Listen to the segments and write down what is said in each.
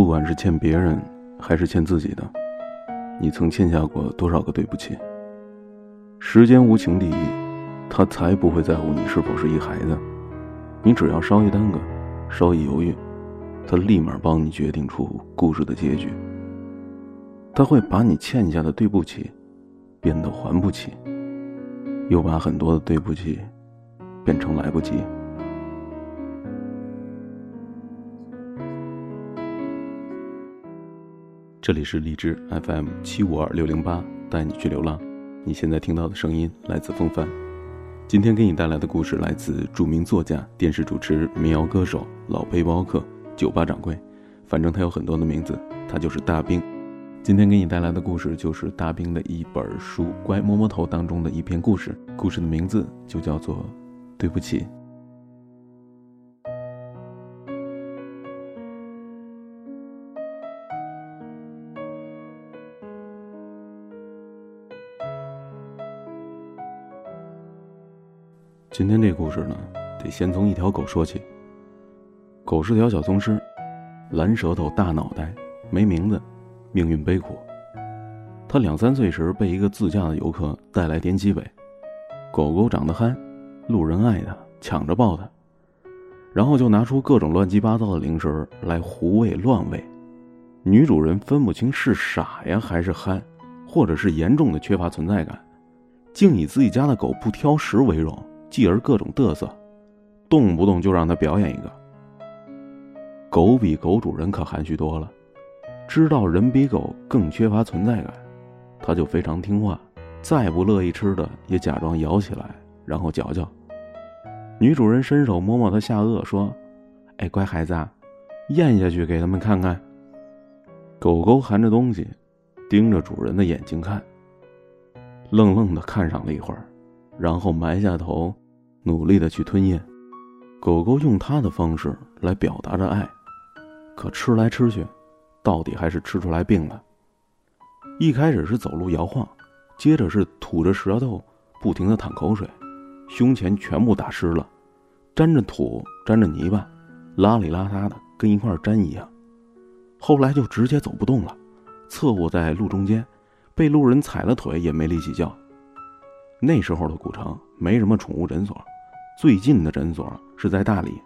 不管是欠别人，还是欠自己的，你曾欠下过多少个对不起？时间无情第一，他才不会在乎你是否是一孩子。你只要稍一耽搁，稍一犹豫，他立马帮你决定出故事的结局。他会把你欠下的对不起，变得还不起，又把很多的对不起，变成来不及。这里是荔枝 FM 七五二六零八，带你去流浪。你现在听到的声音来自风帆。今天给你带来的故事来自著名作家、电视主持、民谣歌手、老背包客、酒吧掌柜，反正他有很多的名字，他就是大兵。今天给你带来的故事就是大兵的一本书《乖摸摸头》当中的一篇故事，故事的名字就叫做《对不起》。今天这故事呢，得先从一条狗说起。狗是条小松狮，蓝舌头、大脑袋，没名字，命运悲苦。它两三岁时被一个自驾的游客带来滇西北，狗狗长得憨，路人爱它，抢着抱它，然后就拿出各种乱七八糟的零食来胡喂乱喂。女主人分不清是傻呀还是憨，或者是严重的缺乏存在感，竟以自己家的狗不挑食为荣。继而各种嘚瑟，动不动就让他表演一个。狗比狗主人可含蓄多了，知道人比狗更缺乏存在感，他就非常听话，再不乐意吃的也假装咬起来，然后嚼嚼。女主人伸手摸摸他下颚，说：“哎，乖孩子啊，咽下去给他们看看。”狗狗含着东西，盯着主人的眼睛看，愣愣的看上了一会儿，然后埋下头。努力的去吞咽，狗狗用它的方式来表达着爱，可吃来吃去，到底还是吃出来病了。一开始是走路摇晃，接着是吐着舌头，不停的淌口水，胸前全部打湿了，沾着土，沾着泥巴，邋里邋遢的跟一块粘一样。后来就直接走不动了，侧卧在路中间，被路人踩了腿也没力气叫。那时候的古城没什么宠物诊所。最近的诊所是在大理。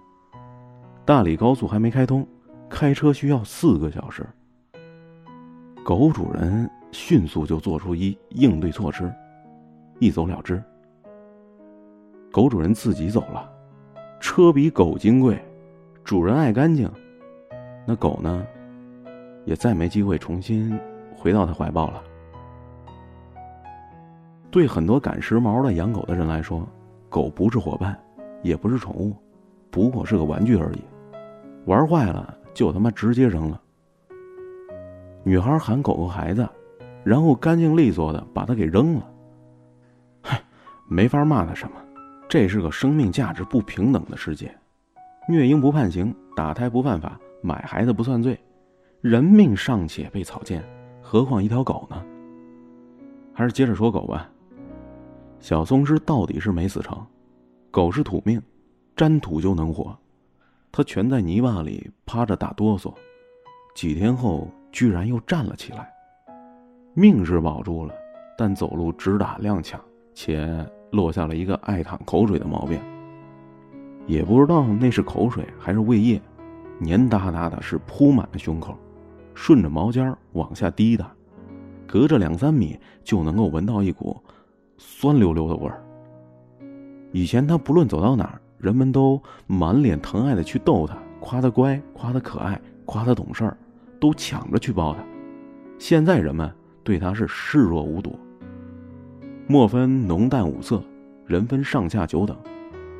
大理高速还没开通，开车需要四个小时。狗主人迅速就做出一应对措施，一走了之。狗主人自己走了，车比狗金贵，主人爱干净，那狗呢，也再没机会重新回到他怀抱了。对很多赶时髦的养狗的人来说，狗不是伙伴。也不是宠物，不过是个玩具而已，玩坏了就他妈直接扔了。女孩喊狗狗孩子，然后干净利索的把它给扔了。嗨，没法骂他什么，这是个生命价值不平等的世界，虐婴不判刑，打胎不犯法，买孩子不算罪，人命尚且被草菅，何况一条狗呢？还是接着说狗吧，小松狮到底是没死成。狗是土命，沾土就能活。它蜷在泥巴里趴着打哆嗦，几天后居然又站了起来。命是保住了，但走路直打踉跄，且落下了一个爱淌口水的毛病。也不知道那是口水还是胃液，黏哒哒的，是铺满了胸口，顺着毛尖往下滴的，隔着两三米就能够闻到一股酸溜溜的味儿。以前他不论走到哪儿，人们都满脸疼爱的去逗他，夸他乖，夸他可爱，夸他懂事儿，都抢着去抱他。现在人们对他是视若无睹。莫分浓淡五色，人分上下九等，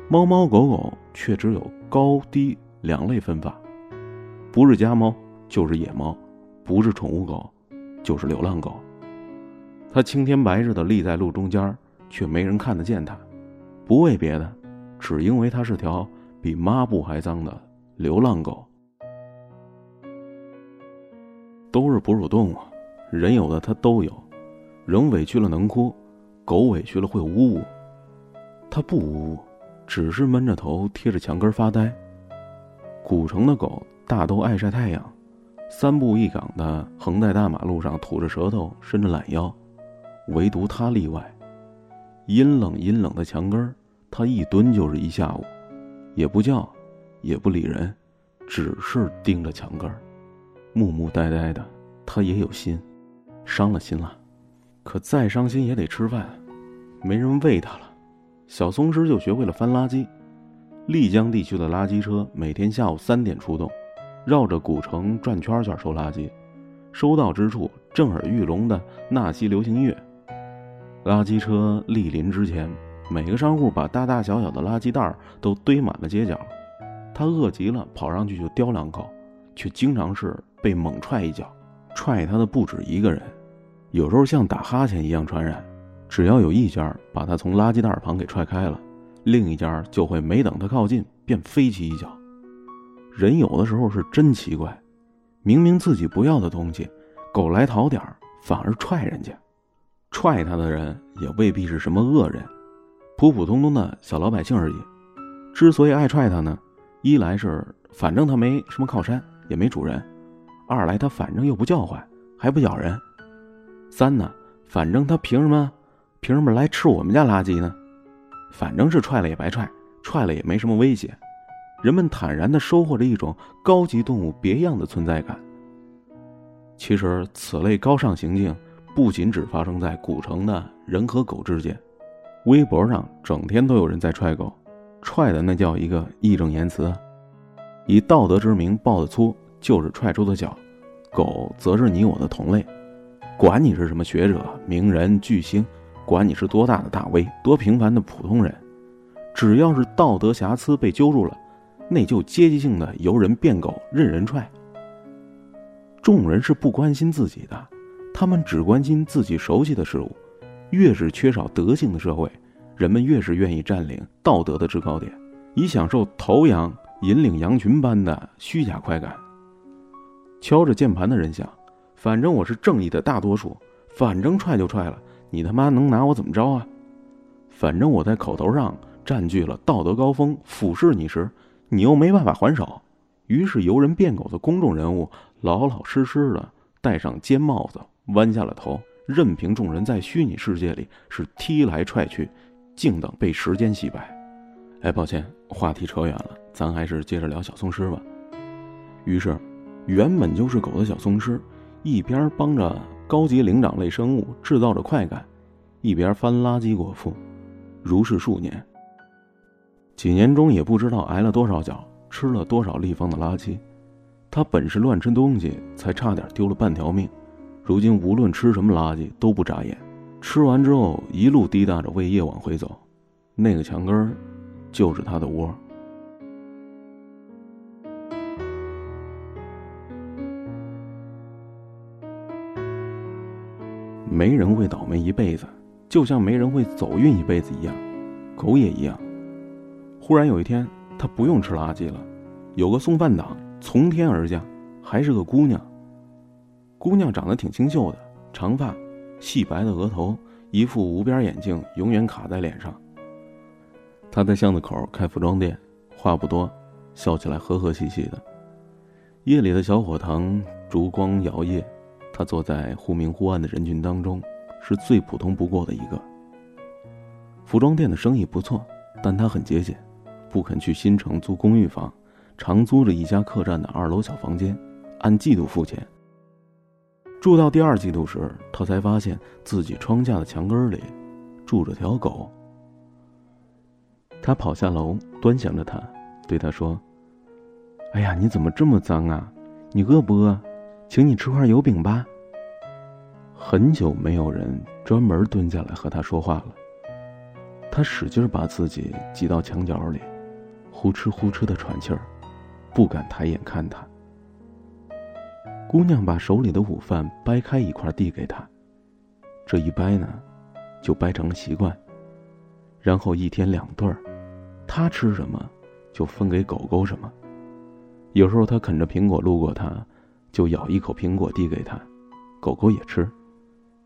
猫猫狗狗却只有高低两类分法，不是家猫就是野猫，不是宠物狗就是流浪狗。它青天白日的立在路中间，却没人看得见它。不为别的，只因为它是条比抹布还脏的流浪狗。都是哺乳动物，人有的它都有。人委屈了能哭，狗委屈了会呜呜。它不呜呜，只是闷着头贴着墙根发呆。古城的狗大都爱晒太阳，三步一岗的横在大马路上，吐着舌头，伸着懒腰，唯独他例外。阴冷阴冷的墙根儿，他一蹲就是一下午，也不叫，也不理人，只是盯着墙根儿，木木呆呆的。他也有心，伤了心了，可再伤心也得吃饭，没人喂他了。小松狮就学会了翻垃圾。丽江地区的垃圾车每天下午三点出动，绕着古城转圈圈收垃圾，收到之处震耳欲聋的纳西流行乐。垃圾车莅临之前，每个商户把大大小小的垃圾袋都堆满了街角。他饿极了，跑上去就叼两口，却经常是被猛踹一脚。踹他的不止一个人，有时候像打哈欠一样传染。只要有一家把他从垃圾袋旁给踹开了，另一家就会没等他靠近便飞起一脚。人有的时候是真奇怪，明明自己不要的东西，狗来讨点反而踹人家。踹他的人也未必是什么恶人，普普通通的小老百姓而已。之所以爱踹他呢，一来是反正他没什么靠山，也没主人。二来他反正又不叫唤，还不咬人。三呢，反正他凭什么，凭什么来吃我们家垃圾呢？反正是踹了也白踹，踹了也没什么威胁。人们坦然地收获着一种高级动物别样的存在感。其实此类高尚行径，不仅只发生在古城的人和狗之间，微博上整天都有人在踹狗，踹的那叫一个义正言辞，以道德之名爆的粗。就是踹出的脚，狗则是你我的同类，管你是什么学者、名人、巨星，管你是多大的大 V、多平凡的普通人，只要是道德瑕疵被揪住了，那就阶级性的由人变狗，任人踹。众人是不关心自己的，他们只关心自己熟悉的事物。越是缺少德性的社会，人们越是愿意占领道德的制高点，以享受头羊引领羊群般的虚假快感。敲着键盘的人想：反正我是正义的大多数，反正踹就踹了，你他妈能拿我怎么着啊？反正我在口头上占据了道德高峰，俯视你时，你又没办法还手。于是由人变狗的公众人物老老实实的戴上尖帽子，弯下了头，任凭众人在虚拟世界里是踢来踹去，静等被时间洗白。哎，抱歉，话题扯远了，咱还是接着聊小松狮吧。于是。原本就是狗的小松狮，一边帮着高级灵长类生物制造着快感，一边翻垃圾果腹，如是数年。几年中也不知道挨了多少脚，吃了多少立方的垃圾。他本是乱吃东西，才差点丢了半条命。如今无论吃什么垃圾都不眨眼，吃完之后一路滴答着胃液往回走。那个墙根儿，就是他的窝。没人会倒霉一辈子，就像没人会走运一辈子一样，狗也一样。忽然有一天，他不用吃垃圾了，有个送饭党从天而降，还是个姑娘。姑娘长得挺清秀的，长发，细白的额头，一副无边眼镜永远卡在脸上。她在巷子口开服装店，话不多，笑起来和和气气的。夜里的小火塘，烛光摇曳。她坐在忽明忽暗的人群当中，是最普通不过的一个。服装店的生意不错，但他很节俭，不肯去新城租公寓房，常租着一家客栈的二楼小房间，按季度付钱。住到第二季度时，他才发现自己窗下的墙根里住着条狗。他跑下楼，端详着它，对他说：“哎呀，你怎么这么脏啊？你饿不饿？”请你吃块油饼吧。很久没有人专门蹲下来和他说话了。他使劲把自己挤到墙角里，呼哧呼哧的喘气儿，不敢抬眼看他。姑娘把手里的午饭掰开一块递给他，这一掰呢，就掰成了习惯。然后一天两顿儿，他吃什么，就分给狗狗什么。有时候他啃着苹果路过他。就咬一口苹果递给他，狗狗也吃，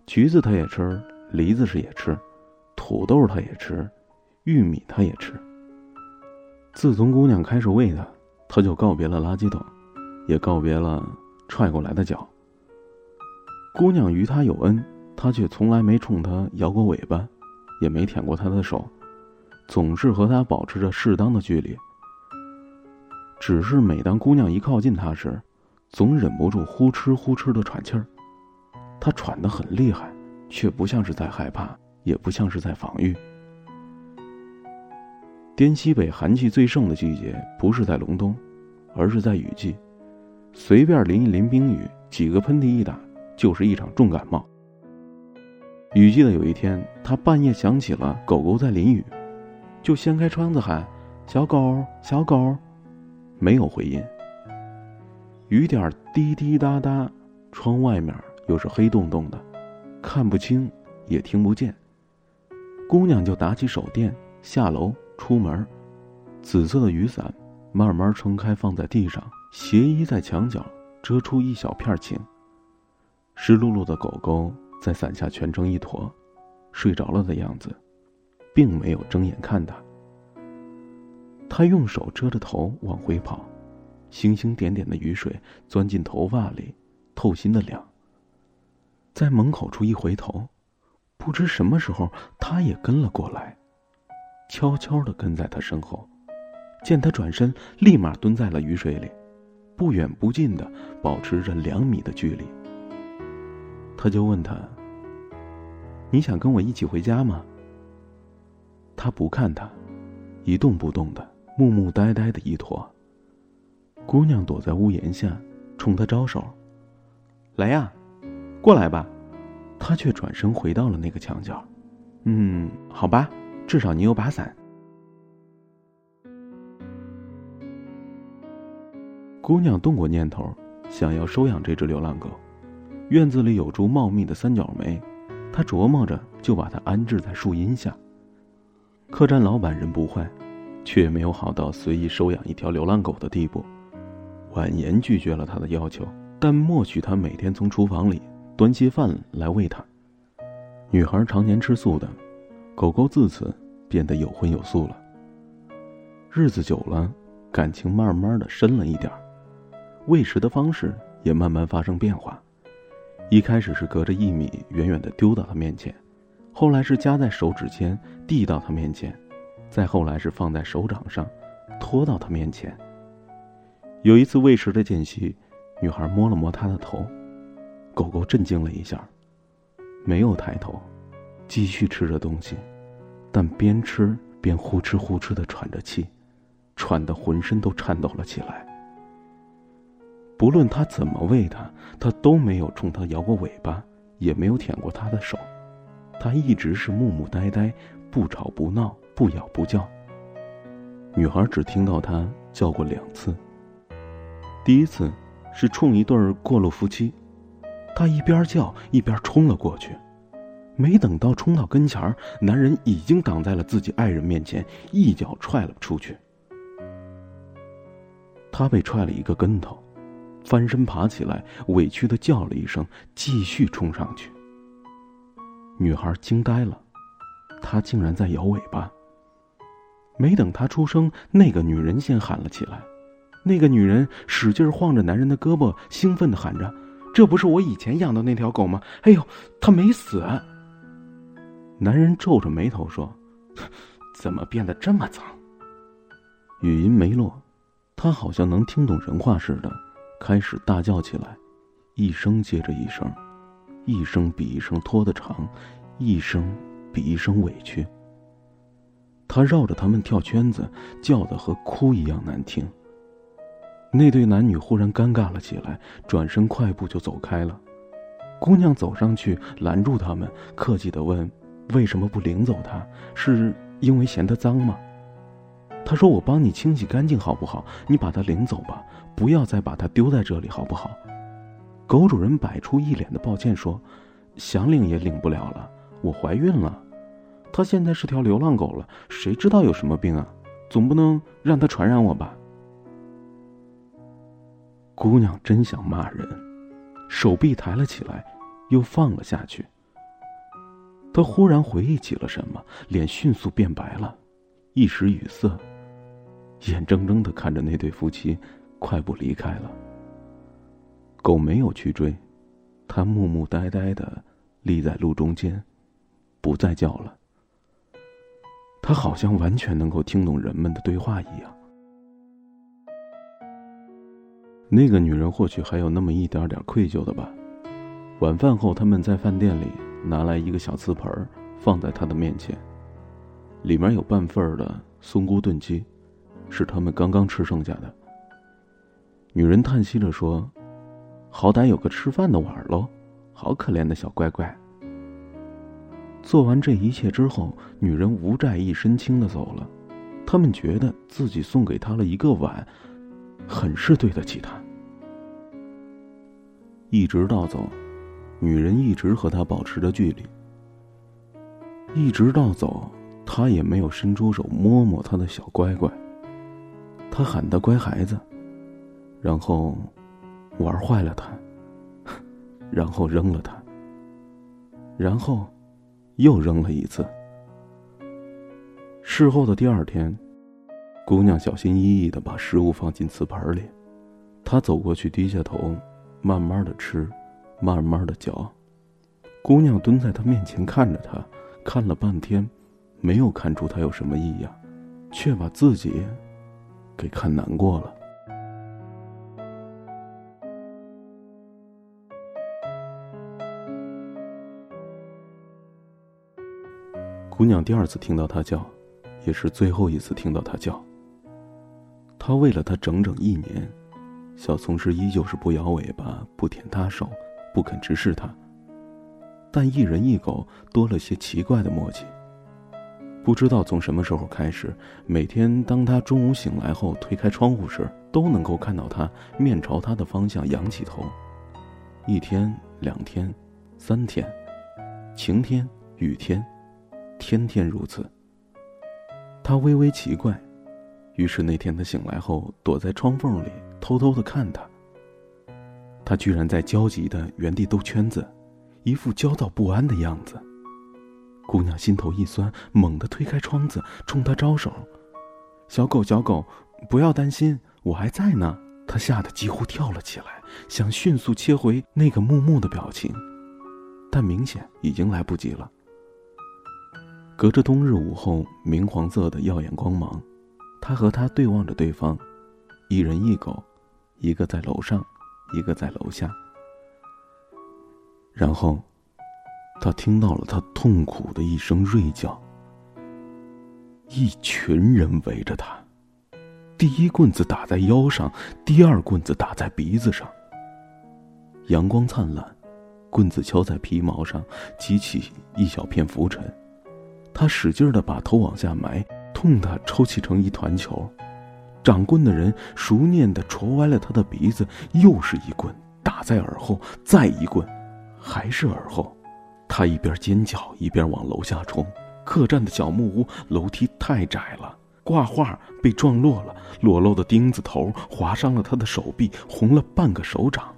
橘子它也吃，梨子是也吃，土豆它也吃，玉米它也吃。自从姑娘开始喂它，它就告别了垃圾桶，也告别了踹过来的脚。姑娘与他有恩，他却从来没冲她摇过尾巴，也没舔过她的手，总是和她保持着适当的距离。只是每当姑娘一靠近他时，总忍不住呼哧呼哧的喘气儿。他喘得很厉害，却不像是在害怕，也不像是在防御。滇西北寒气最盛的季节，不是在隆冬，而是在雨季。随便淋一淋冰雨，几个喷嚏一打，就是一场重感冒。雨季的有一天，他半夜想起了狗狗在淋雨，就掀开窗子喊：“小狗，小狗。”没有回音。雨点滴滴答答，窗外面又是黑洞洞的，看不清，也听不见。姑娘就打起手电，下楼。出门，紫色的雨伞慢慢撑开放在地上，斜依在墙角，遮出一小片晴。湿漉漉的狗狗在伞下蜷成一坨，睡着了的样子，并没有睁眼看他。他用手遮着头往回跑，星星点点的雨水钻进头发里，透心的凉。在门口处一回头，不知什么时候，他也跟了过来。悄悄的跟在他身后，见他转身，立马蹲在了雨水里，不远不近的保持着两米的距离。他就问他：“你想跟我一起回家吗？”他不看他，一动不动的，木木呆呆的一坨。姑娘躲在屋檐下，冲他招手：“来呀，过来吧。”他却转身回到了那个墙角。“嗯，好吧。”至少你有把伞。姑娘动过念头，想要收养这只流浪狗。院子里有株茂密的三角梅，她琢磨着就把它安置在树荫下。客栈老板人不坏，却没有好到随意收养一条流浪狗的地步，婉言拒绝了他的要求，但默许他每天从厨房里端些饭来喂它。女孩常年吃素的。狗狗自此变得有荤有素了。日子久了，感情慢慢的深了一点喂食的方式也慢慢发生变化。一开始是隔着一米远远的丢到他面前，后来是夹在手指间递到他面前，再后来是放在手掌上，拖到他面前。有一次喂食的间隙，女孩摸了摸他的头，狗狗震惊了一下，没有抬头。继续吃着东西，但边吃边呼哧呼哧的喘着气，喘得浑身都颤抖了起来。不论他怎么喂他，他都没有冲他摇过尾巴，也没有舔过他的手，他一直是木木呆呆，不吵不闹，不咬不叫。女孩只听到他叫过两次。第一次是冲一对过路夫妻，他一边叫一边冲了过去。没等到冲到跟前，男人已经挡在了自己爱人面前，一脚踹了出去。他被踹了一个跟头，翻身爬起来，委屈的叫了一声，继续冲上去。女孩惊呆了，他竟然在摇尾巴。没等他出声，那个女人先喊了起来。那个女人使劲晃着男人的胳膊，兴奋的喊着：“这不是我以前养的那条狗吗？哎呦，它没死！”男人皱着眉头说：“怎么变得这么脏？”语音没落，他好像能听懂人话似的，开始大叫起来，一声接着一声，一声比一声拖得长，一声比一声委屈。他绕着他们跳圈子，叫的和哭一样难听。那对男女忽然尴尬了起来，转身快步就走开了。姑娘走上去拦住他们，客气的问。为什么不领走他？是因为嫌他脏吗？他说：“我帮你清洗干净，好不好？你把它领走吧，不要再把它丢在这里，好不好？”狗主人摆出一脸的抱歉说：“想领也领不了了，我怀孕了，它现在是条流浪狗了，谁知道有什么病啊？总不能让它传染我吧？”姑娘真想骂人，手臂抬了起来，又放了下去。他忽然回忆起了什么，脸迅速变白了，一时语塞，眼睁睁的看着那对夫妻快步离开了。狗没有去追，它木木呆呆的立在路中间，不再叫了。它好像完全能够听懂人们的对话一样。那个女人或许还有那么一点点愧疚的吧。晚饭后，他们在饭店里拿来一个小瓷盆，放在他的面前，里面有半份的松菇炖鸡，是他们刚刚吃剩下的。女人叹息着说：“好歹有个吃饭的碗喽，好可怜的小乖乖。”做完这一切之后，女人无债一身轻的走了。他们觉得自己送给她了一个碗，很是对得起她。一直到走，女人一直和他保持着距离。一直到走，他也没有伸出手摸摸他的小乖乖。他喊他乖孩子。然后，玩坏了它，然后扔了它，然后，又扔了一次。事后的第二天，姑娘小心翼翼的把食物放进瓷盆里，她走过去，低下头，慢慢的吃，慢慢的嚼。姑娘蹲在他面前看着他，看了半天，没有看出他有什么异样，却把自己给看难过了。姑娘第二次听到他叫，也是最后一次听到他叫。他喂了他整整一年，小松狮依旧是不摇尾巴、不舔他手、不肯直视他。但一人一狗多了些奇怪的默契。不知道从什么时候开始，每天当他中午醒来后推开窗户时，都能够看到他面朝他的方向仰起头。一天、两天、三天，晴天、雨天。天天如此。他微微奇怪，于是那天他醒来后，躲在窗缝里偷偷的看他。他居然在焦急的原地兜圈子，一副焦躁不安的样子。姑娘心头一酸，猛地推开窗子，冲他招手：“小狗，小狗，不要担心，我还在呢。”他吓得几乎跳了起来，想迅速切回那个木木的表情，但明显已经来不及了。隔着冬日午后明黄色的耀眼光芒，他和他对望着对方，一人一狗，一个在楼上，一个在楼下。然后，他听到了他痛苦的一声锐叫。一群人围着他，第一棍子打在腰上，第二棍子打在鼻子上。阳光灿烂，棍子敲在皮毛上，激起一小片浮尘。他使劲的把头往下埋，痛的抽泣成一团球。掌棍的人熟练的戳歪了他的鼻子，又是一棍打在耳后，再一棍，还是耳后。他一边尖叫一边往楼下冲。客栈的小木屋楼梯太窄了，挂画被撞落了，裸露的钉子头划伤了他的手臂，红了半个手掌。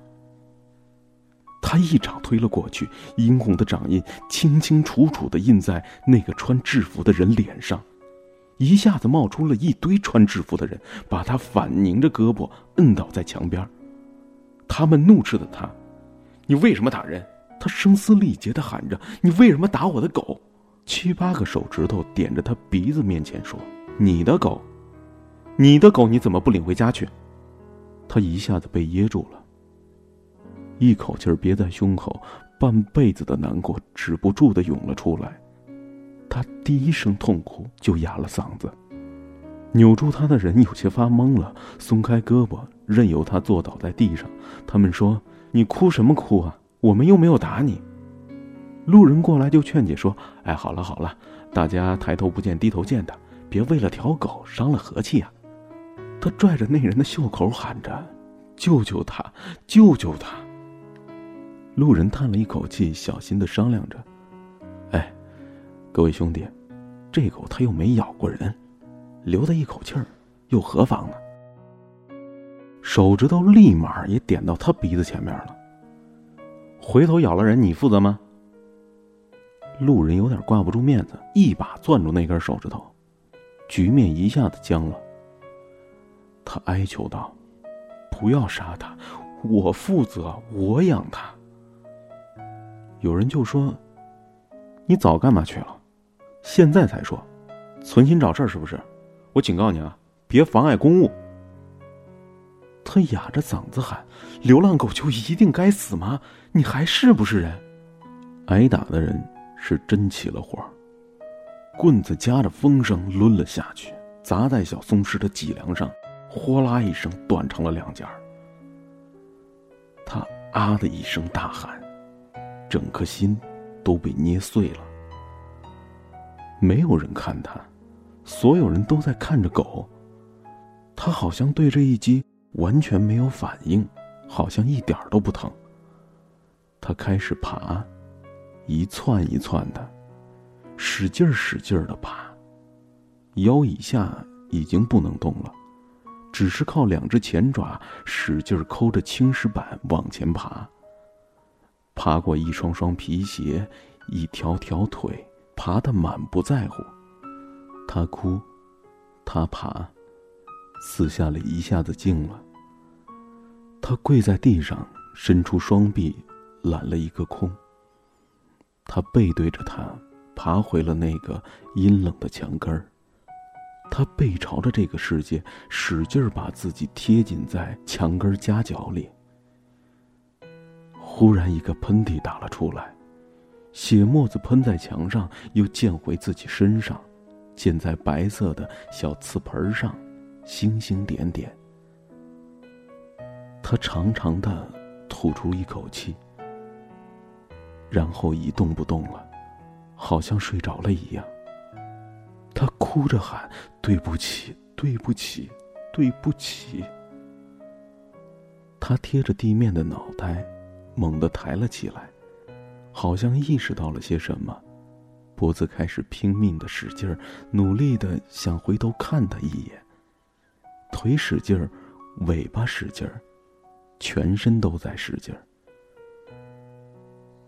他一掌推了过去，殷红的掌印清清楚楚的印在那个穿制服的人脸上，一下子冒出了一堆穿制服的人，把他反拧着胳膊摁倒在墙边。他们怒斥的他：“你为什么打人？”他声嘶力竭的喊着：“你为什么打我的狗？”七八个手指头点着他鼻子面前说：“你的狗，你的狗，你怎么不领回家去？”他一下子被噎住了。一口气憋在胸口，半辈子的难过止不住的涌了出来。他第一声痛哭就哑了嗓子。扭住他的人有些发懵了，松开胳膊，任由他坐倒在地上。他们说：“你哭什么哭啊？我们又没有打你。”路人过来就劝解说：“哎，好了好了，大家抬头不见低头见的，别为了条狗伤了和气啊。”他拽着那人的袖口喊着：“救救他，救救他！”路人叹了一口气，小心的商量着：“哎，各位兄弟，这狗它又没咬过人，留他一口气儿，又何妨呢？”手指头立马也点到他鼻子前面了。回头咬了人，你负责吗？路人有点挂不住面子，一把攥住那根手指头，局面一下子僵了。他哀求道：“不要杀他，我负责，我养他。有人就说：“你早干嘛去了？现在才说，存心找事儿是不是？我警告你啊，别妨碍公务。”他哑着嗓子喊：“流浪狗就一定该死吗？你还是不是人？”挨打的人是真起了火，棍子夹着风声抡了下去，砸在小松狮的脊梁上，哗啦一声断成了两截他啊的一声大喊，整颗心都被捏碎了。没有人看他，所有人都在看着狗。他好像对这一击完全没有反应，好像一点都不疼。他开始爬。一窜一窜的，使劲儿使劲儿的爬。腰以下已经不能动了，只是靠两只前爪使劲抠着青石板往前爬。爬过一双双皮鞋，一条条腿，爬得满不在乎。他哭，他爬，四下里一下子静了。他跪在地上，伸出双臂，揽了一个空。他背对着他，爬回了那个阴冷的墙根儿。他背朝着这个世界，使劲把自己贴紧在墙根夹角里。忽然，一个喷嚏打了出来，血沫子喷在墙上，又溅回自己身上，溅在白色的小瓷盆上，星星点点。他长长的吐出一口气。然后一动不动了，好像睡着了一样。他哭着喊：“对不起，对不起，对不起。”他贴着地面的脑袋猛地抬了起来，好像意识到了些什么，脖子开始拼命的使劲儿，努力的想回头看他一眼。腿使劲儿，尾巴使劲儿，全身都在使劲儿。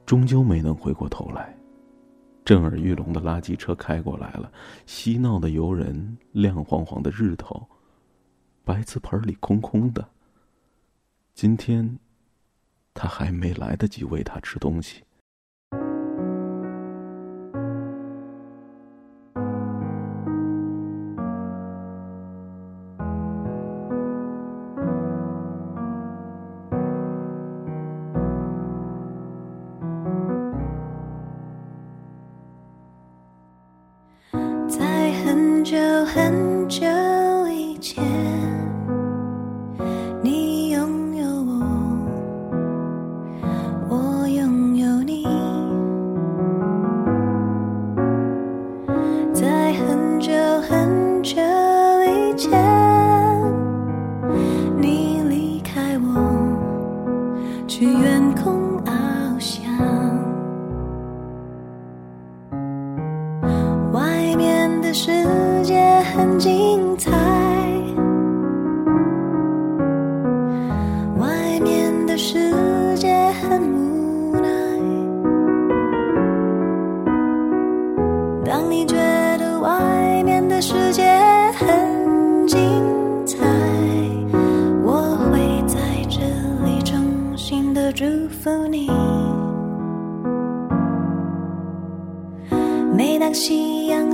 终究没能回过头来，震耳欲聋的垃圾车开过来了，嬉闹的游人，亮晃晃的日头，白瓷盆里空空的。今天，他还没来得及喂他吃东西。很久很久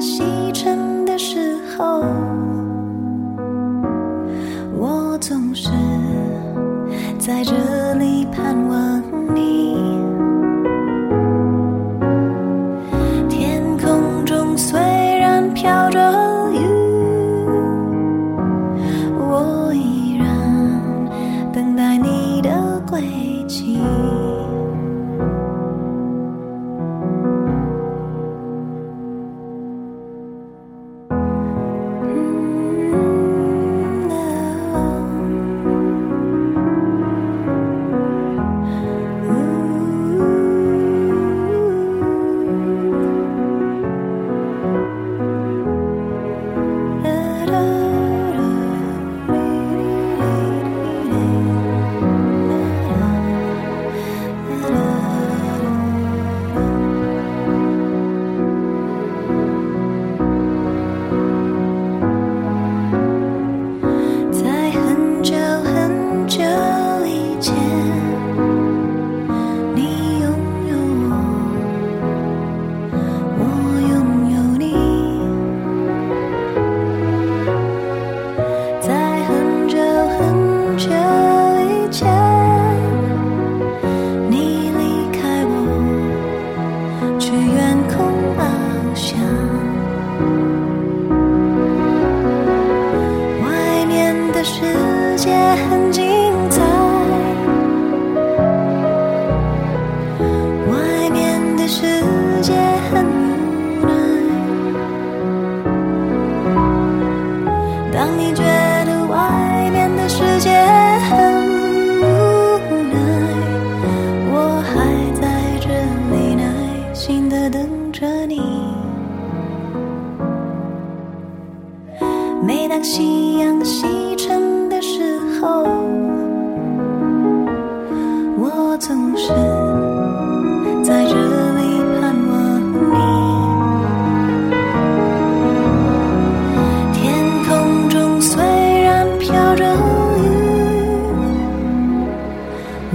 she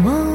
我。